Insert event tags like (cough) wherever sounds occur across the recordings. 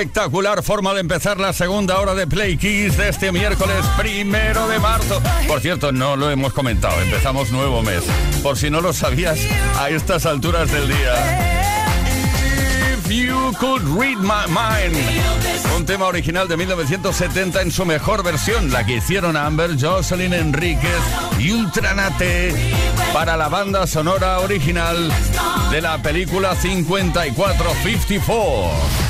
Espectacular forma de empezar la segunda hora de Play Kiss de este miércoles primero de marzo. Por cierto, no lo hemos comentado, empezamos nuevo mes. Por si no lo sabías a estas alturas del día. If You Could Read My Mind. Un tema original de 1970 en su mejor versión, la que hicieron Amber, Jocelyn Enríquez y Ultranate para la banda sonora original de la película 5454.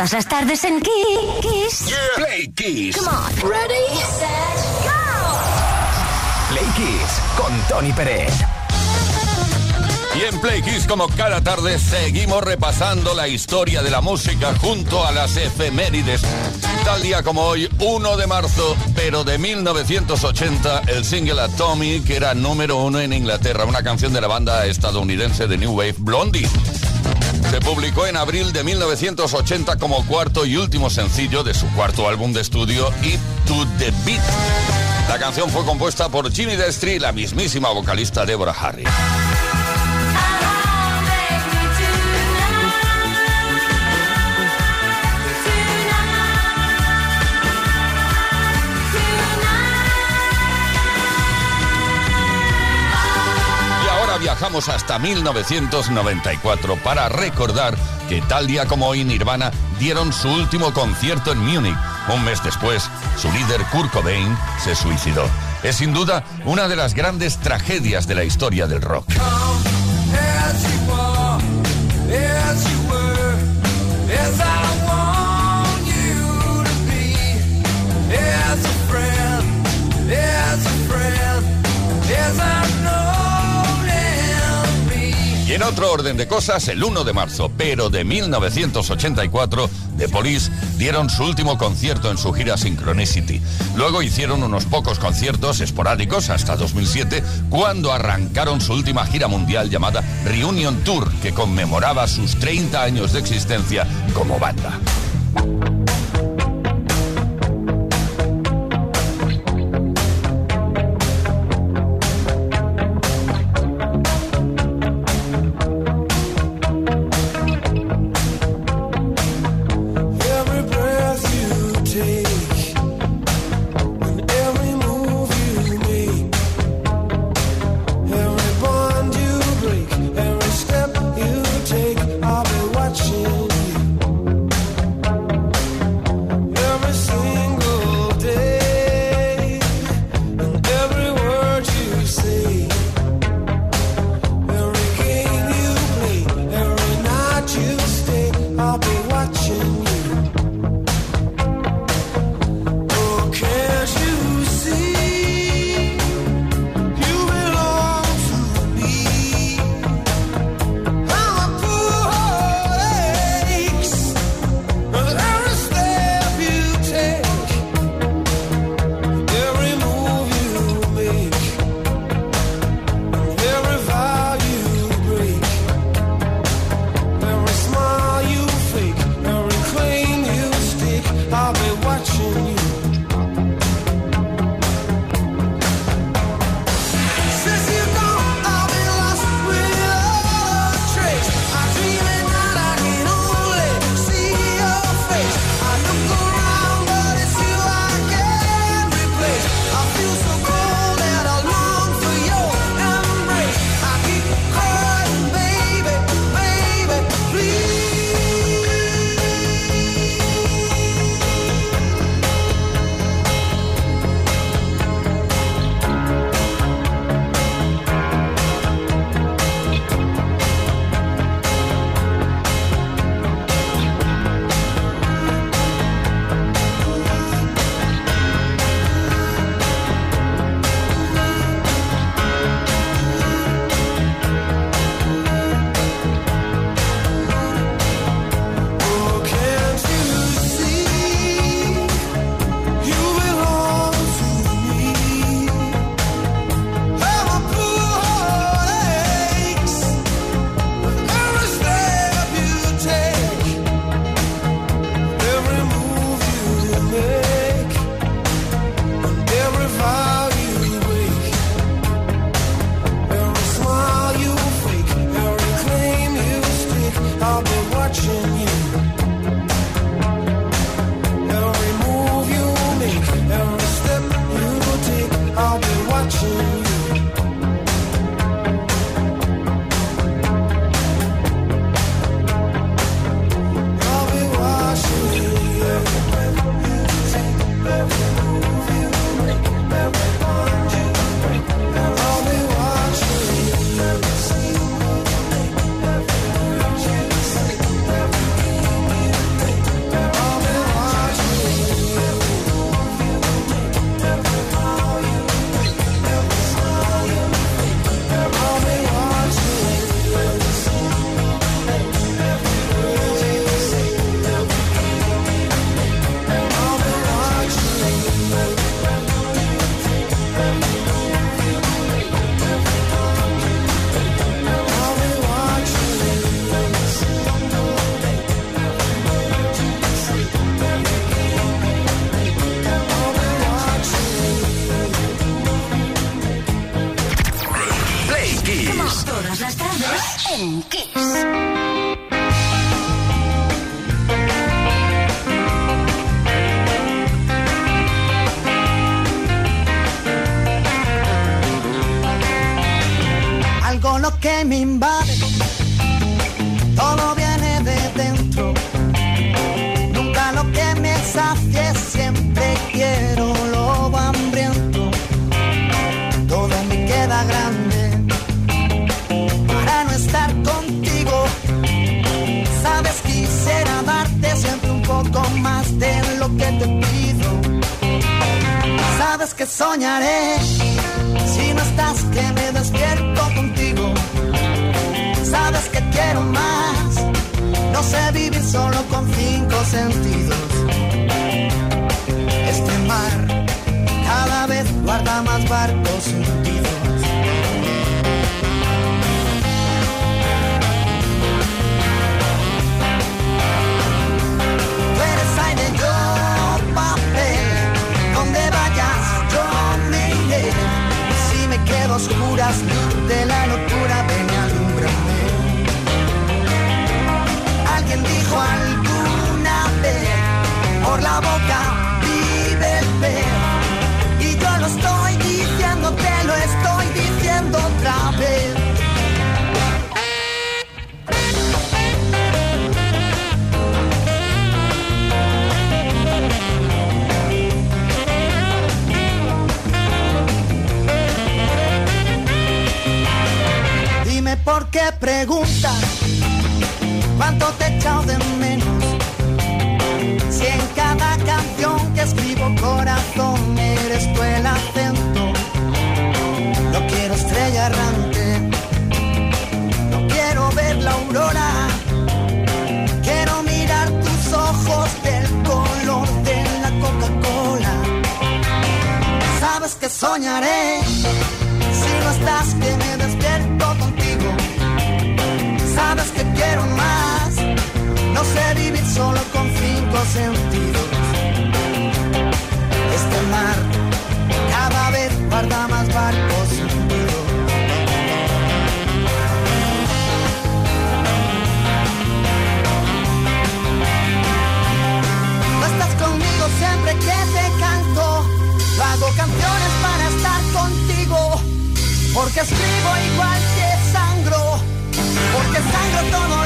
Todas las tardes en Kiss. Play Kiss. Come on. Ready, set, go. Play Kiss con Tony Pérez. Y en Play Kiss, como cada tarde, seguimos repasando la historia de la música junto a las efemérides. Tal día como hoy, 1 de marzo, pero de 1980, el single Tommy, que era número uno en Inglaterra, una canción de la banda estadounidense de New Wave Blondie. Se publicó en abril de 1980 como cuarto y último sencillo de su cuarto álbum de estudio, It to the Beat. La canción fue compuesta por Jimmy Destri y la mismísima vocalista Deborah Harry. Viajamos hasta 1994 para recordar que tal día como hoy Nirvana dieron su último concierto en Múnich. Un mes después, su líder Kurt Cobain se suicidó. Es sin duda una de las grandes tragedias de la historia del rock. Y en otro orden de cosas, el 1 de marzo, pero de 1984, The Police dieron su último concierto en su gira Synchronicity. Luego hicieron unos pocos conciertos esporádicos hasta 2007, cuando arrancaron su última gira mundial llamada Reunion Tour, que conmemoraba sus 30 años de existencia como banda. Porque escribo igual que sangro. Porque sangro todo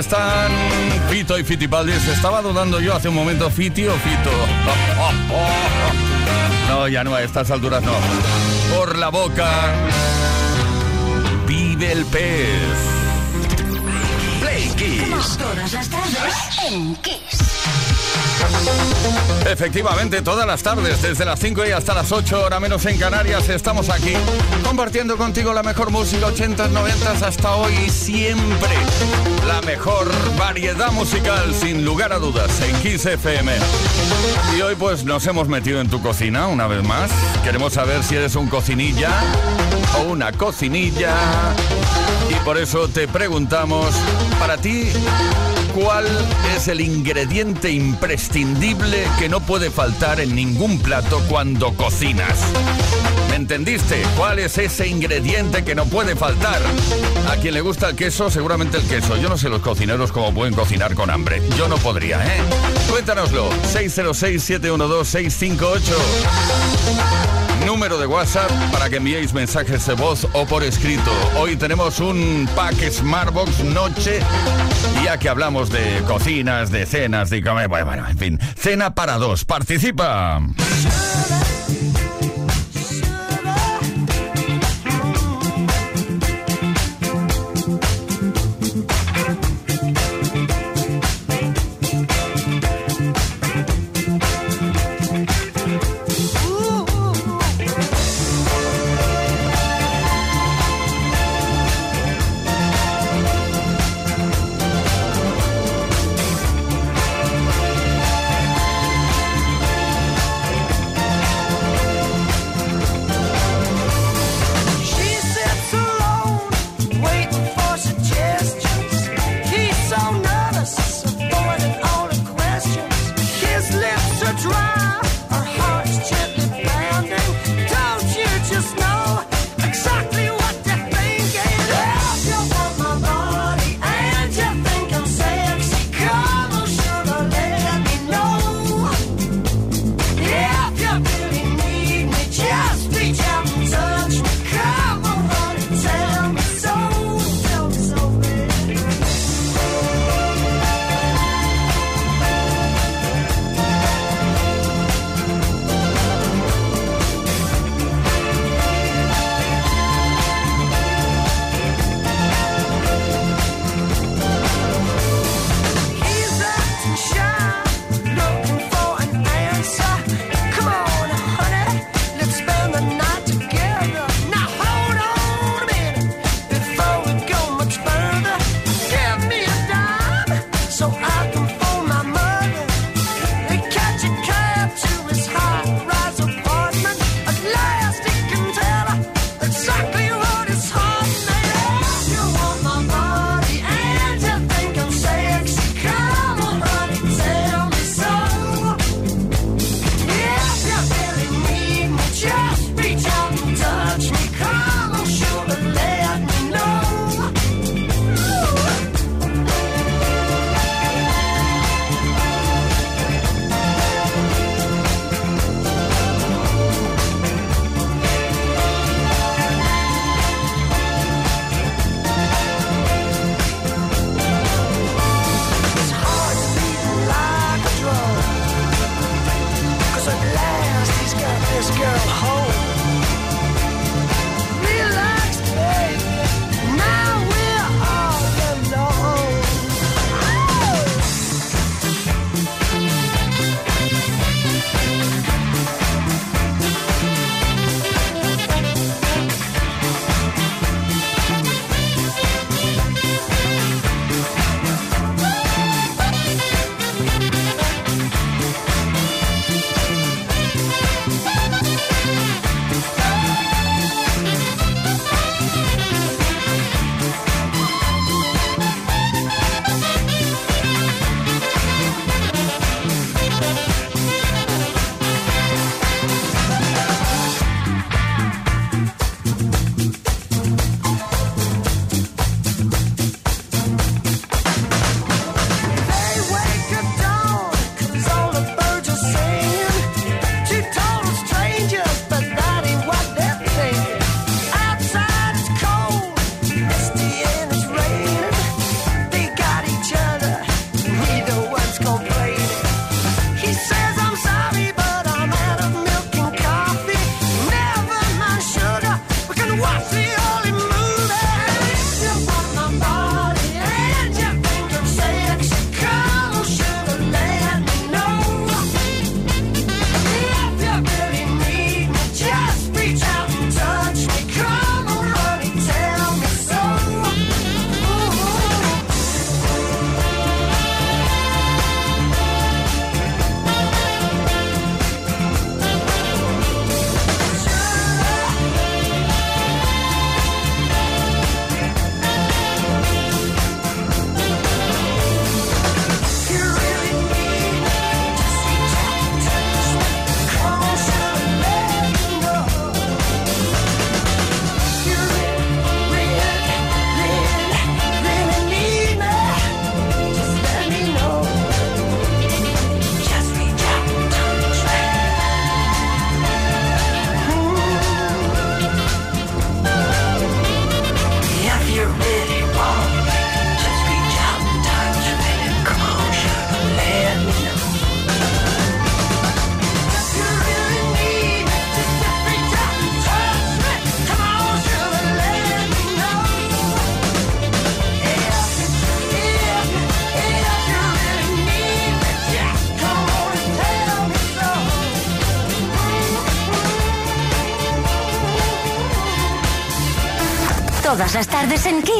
están Fito y Fitipaldis. Estaba dudando yo hace un momento, Fiti o Fito. (laughs) No, ya no, a estas alturas no. Por la boca. Vive el pez. Play Kiss. Todas las en Kiss. Efectivamente, todas las tardes, desde las 5 y hasta las 8, hora menos en Canarias, estamos aquí compartiendo contigo la mejor música 80s, 90s hasta hoy y siempre. La mejor variedad musical, sin lugar a dudas, en Kiss FM. Y hoy pues nos hemos metido en tu cocina una vez más. Queremos saber si eres un cocinilla o una cocinilla. Y por eso te preguntamos, para ti, ¿Cuál es el ingrediente imprescindible que no puede faltar en ningún plato cuando cocinas? ¿Me entendiste? ¿Cuál es ese ingrediente que no puede faltar? A quien le gusta el queso, seguramente el queso. Yo no sé los cocineros cómo pueden cocinar con hambre. Yo no podría, ¿eh? Cuéntanoslo. 606-712-658. Número de WhatsApp para que enviéis mensajes de voz o por escrito. Hoy tenemos un pack Smartbox Noche, ya que hablamos de cocinas, de cenas, de comer. Bueno, bueno, en fin. Cena para dos. Participa. Dicen que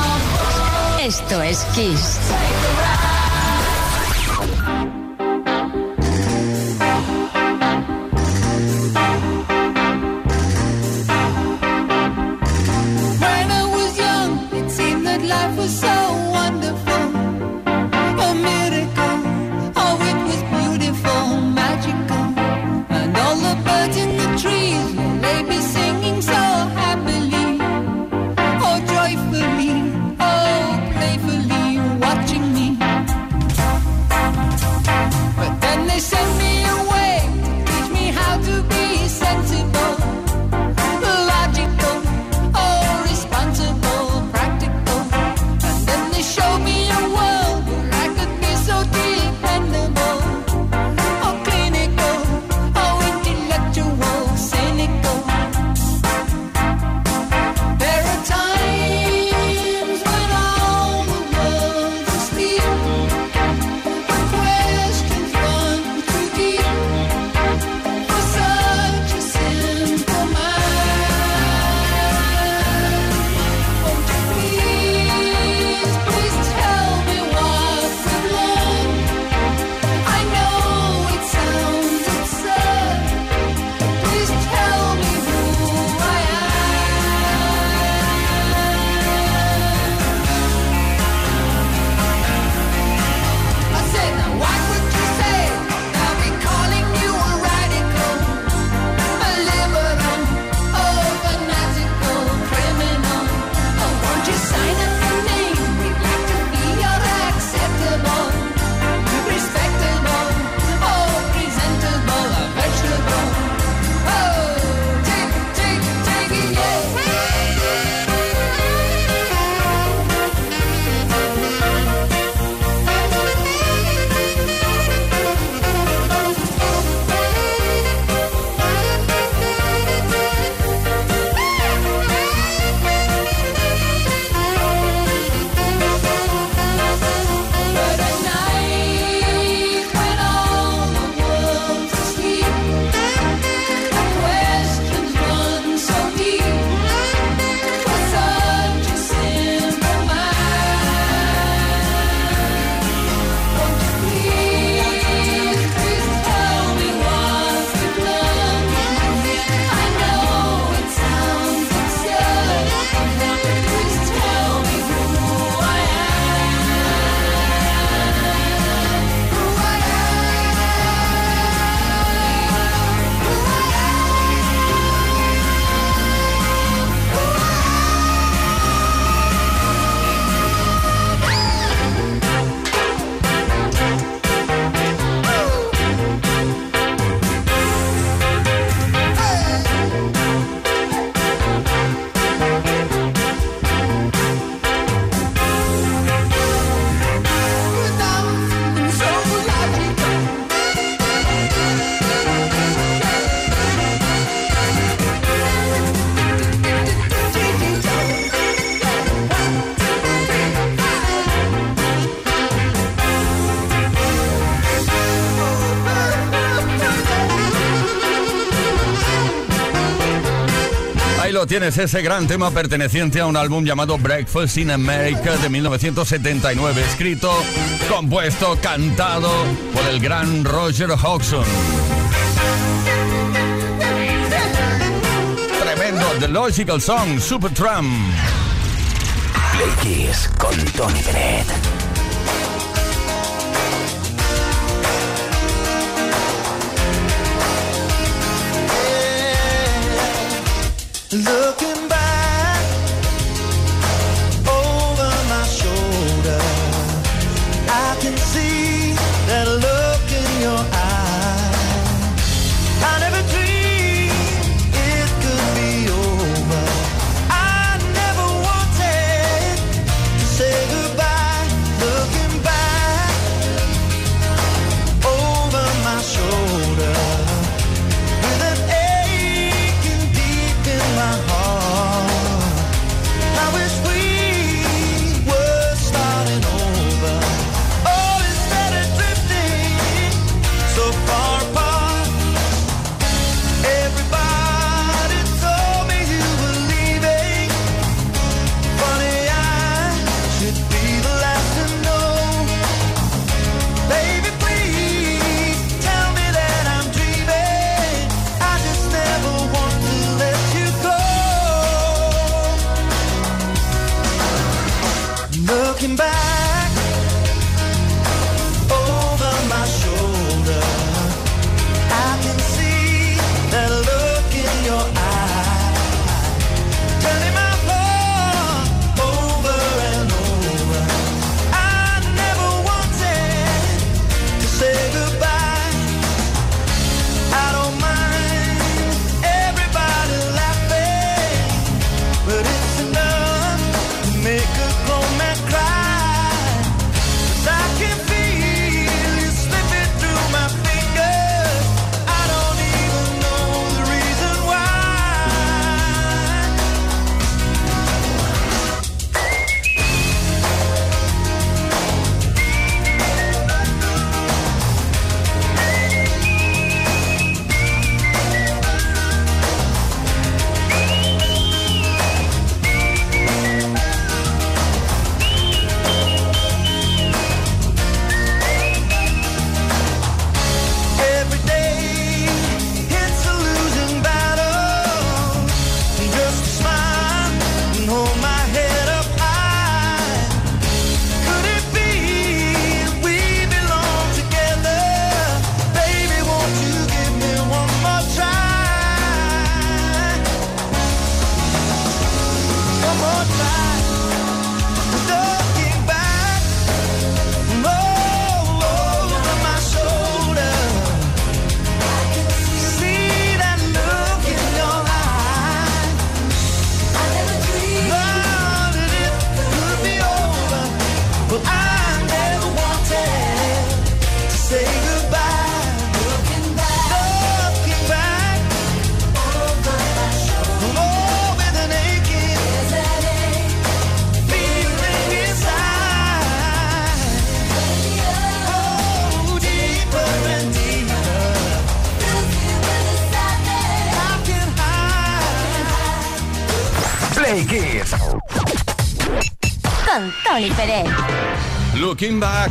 Esto es Kiss. Tienes, ese gran tema perteneciente a un álbum llamado Breakfast in America de 1979, escrito, compuesto, cantado por el gran Roger Hodgson. Tremendo, The Logical Song, Supertramp. Play Kiss con Tony Bennett. Looking back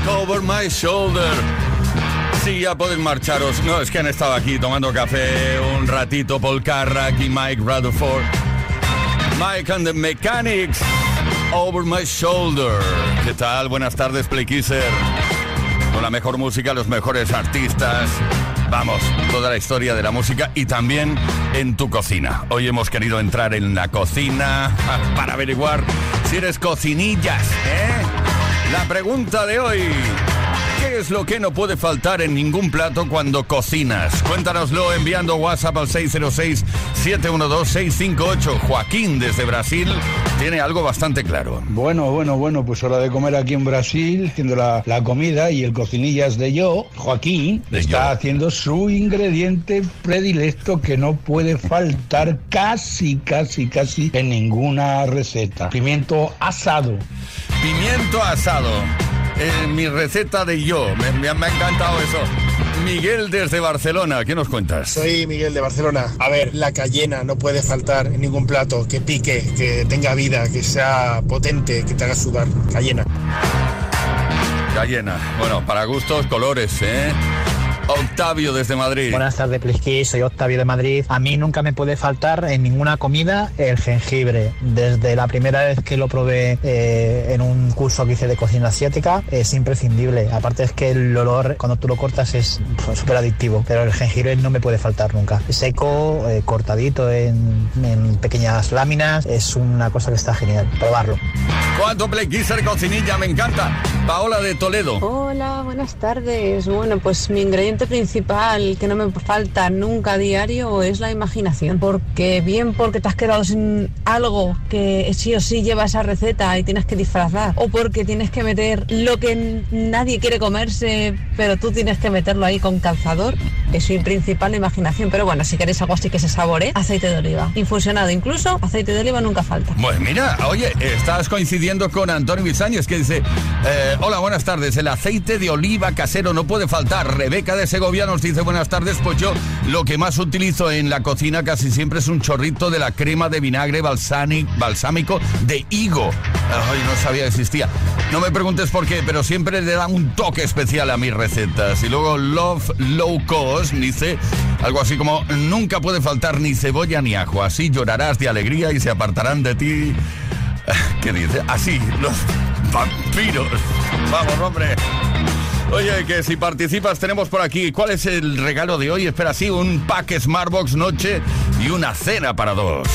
over my shoulder. Sí, ya podéis marcharos. No, es que han estado aquí tomando café un ratito Paul Carrack y Mike Rutherford. Mike and the Mechanics. Over my shoulder. ¿Qué tal? Buenas tardes, Playkisser. Con la mejor música, los mejores artistas. Vamos, toda la historia de la música y también en tu cocina. Hoy hemos querido entrar en la cocina (laughs) para averiguar si eres cocinillas, ¿eh? La pregunta de hoy. ¿Qué es lo que no puede faltar en ningún plato cuando cocinas? Cuéntanoslo enviando WhatsApp al 606-712-658. Joaquín desde Brasil tiene algo bastante claro. Bueno, bueno, bueno, pues hora de comer aquí en Brasil, haciendo la, la comida y el cocinillas de yo, Joaquín, De está yo. haciendo su ingrediente predilecto que no puede faltar casi, casi, casi en ninguna receta. Pimiento asado. Pimiento asado. Eh, mi receta de yo. Me, me me ha encantado eso. Mi Miguel desde Barcelona. ¿Qué nos cuentas? Soy Miguel de Barcelona. A ver, la cayena no puede faltar en ningún plato. Que pique, que tenga vida, que sea potente, que te haga sudar. Cayena. Cayena. Bueno, para gustos, colores, ¿eh? Octavio desde Madrid. Buenas tardes, Plisky. Soy Octavio de Madrid. A mí nunca me puede faltar en ninguna comida el jengibre. Desde la primera vez que lo probé eh, en un curso que hice de cocina asiática, es imprescindible. Aparte es que el olor cuando tú lo cortas es pues, súper adictivo, pero el jengibre no me puede faltar nunca. Seco, eh, cortadito en, en pequeñas láminas, es una cosa que está genial. Probarlo. ¿Cuánto Play Kisser cocinilla? Me encanta. Paola de Toledo. Hola, buenas tardes. Bueno, pues mi ingrediente principal que no me falta nunca a diario es la imaginación. Porque bien porque te has quedado sin algo que sí o sí lleva esa receta y tienes que disfrazar. O porque tienes que meter lo que nadie quiere comerse, pero tú tienes que meterlo ahí con calzador. Es mi principal imaginación. Pero bueno, si queréis algo así que se saboree, aceite de oliva. Infusionado incluso, aceite de oliva nunca falta. Pues mira, oye, estás coincidiendo con Antonio Bizañez que dice, eh, hola, buenas tardes, el aceite de oliva casero no puede faltar. Rebeca de Segovia nos dice, buenas tardes, pues yo lo que más utilizo en la cocina casi siempre es un chorrito de la crema de vinagre balsámico de higo. Ay, no sabía que existía. No me preguntes por qué, pero siempre le da un toque especial a mis recetas. Y luego Love Low Cost dice algo así como, nunca puede faltar ni cebolla ni ajo, así llorarás de alegría y se apartarán de ti. (laughs) ¿Qué dice? Así, los vampiros. Vamos, hombre. Oye, que si participas tenemos por aquí, ¿cuál es el regalo de hoy? Espera, sí, un pack Smartbox noche y una cena para dos.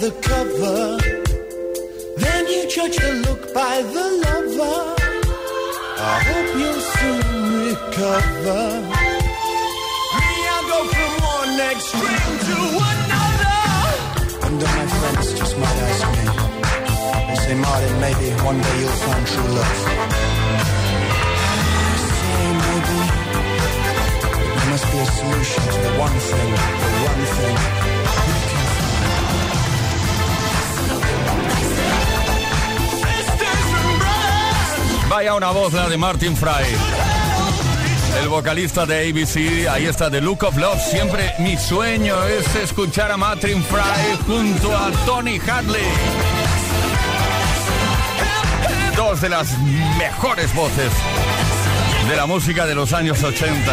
The cover, then you judge the look by the lover. I hope you'll soon recover. Me, I go from one extreme to another. And my friends just might ask me. They say, Martin, maybe one day you'll find true love. I say, maybe. There must be a solution to the one thing, the one thing Vaya una voz la de Martin Fry. El vocalista de ABC, ahí está, The Look of Love. Siempre mi sueño es escuchar a Martin Fry junto a Tony Hadley. Dos de las mejores voces de la música de los años 80.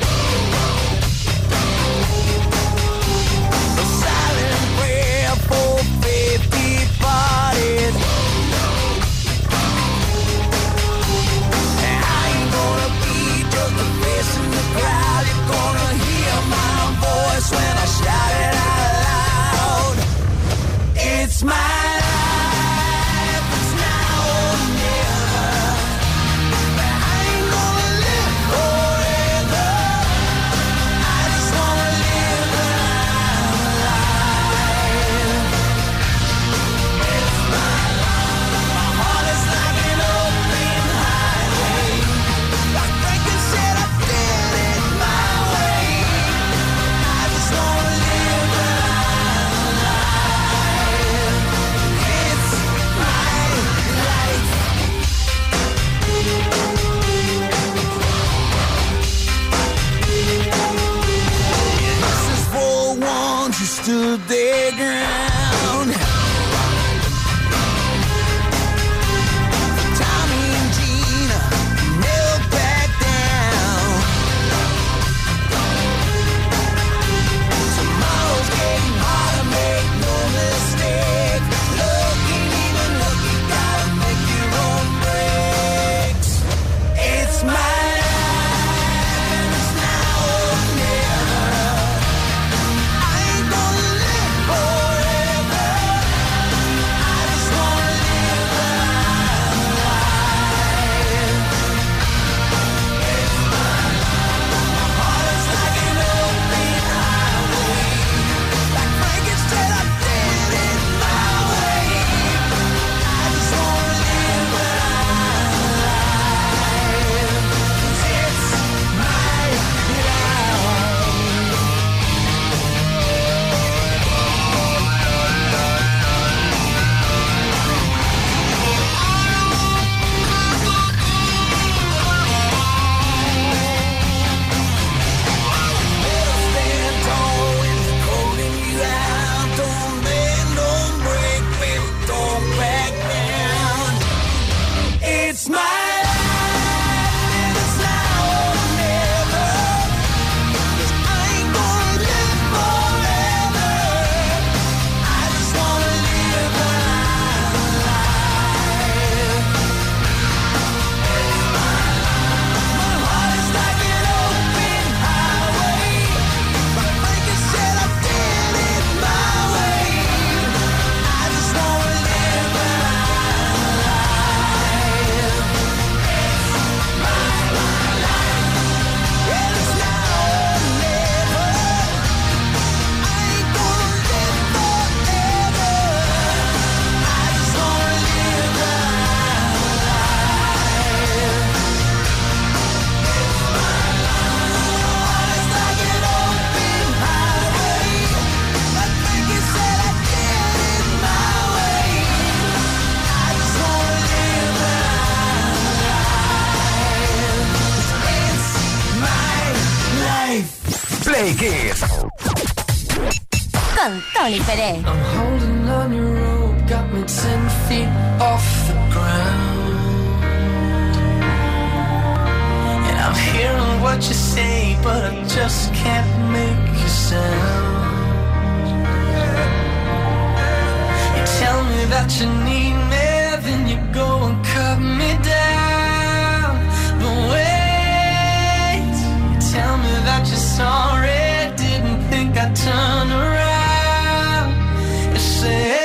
con Tony Pérez. I'm hearing what you say, but I just can't make sound. You tell me that you need me, then you go and cut me down. But wait, you tell me that you're sorry, didn't think I'd turn around say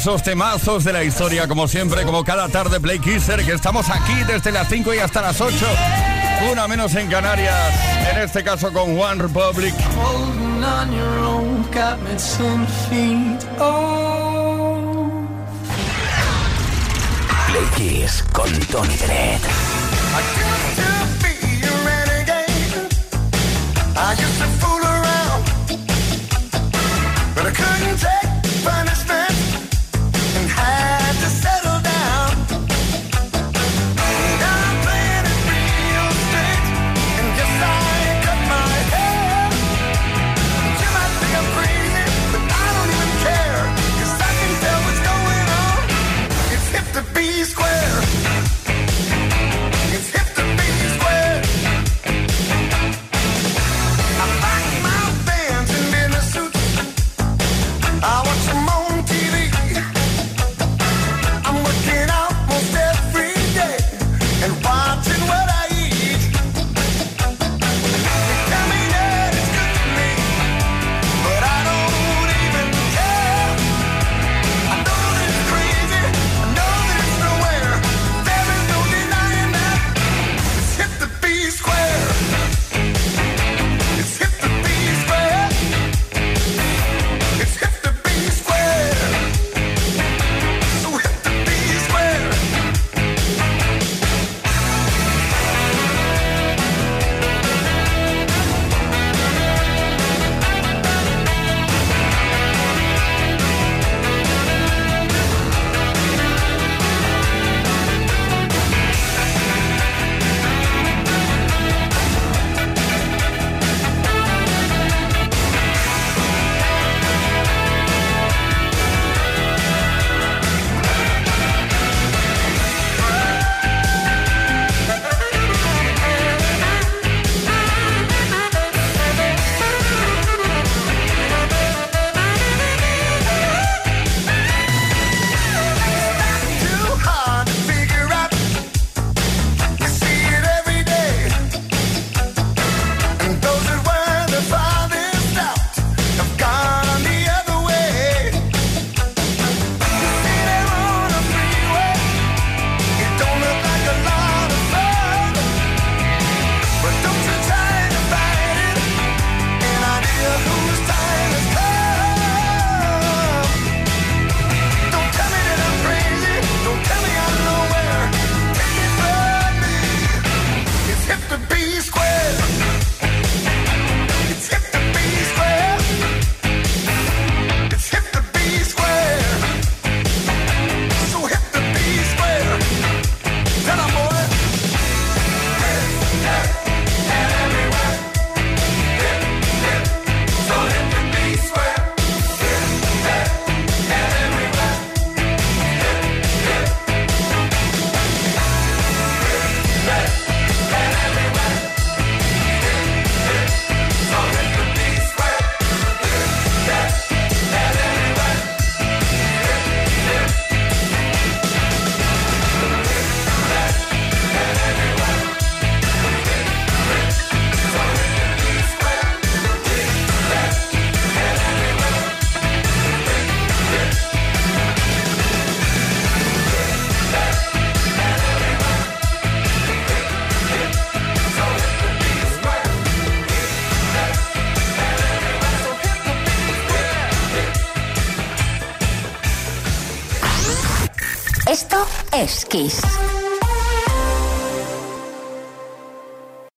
temazos, temazos de la historia, como siempre, como cada tarde, Play Kisser, que estamos aquí desde las 5 y hasta las 8. Una menos en Canarias, en este caso con One Republic. Play Kiss con Tony Dredd. I used to fool around, but I couldn't Case.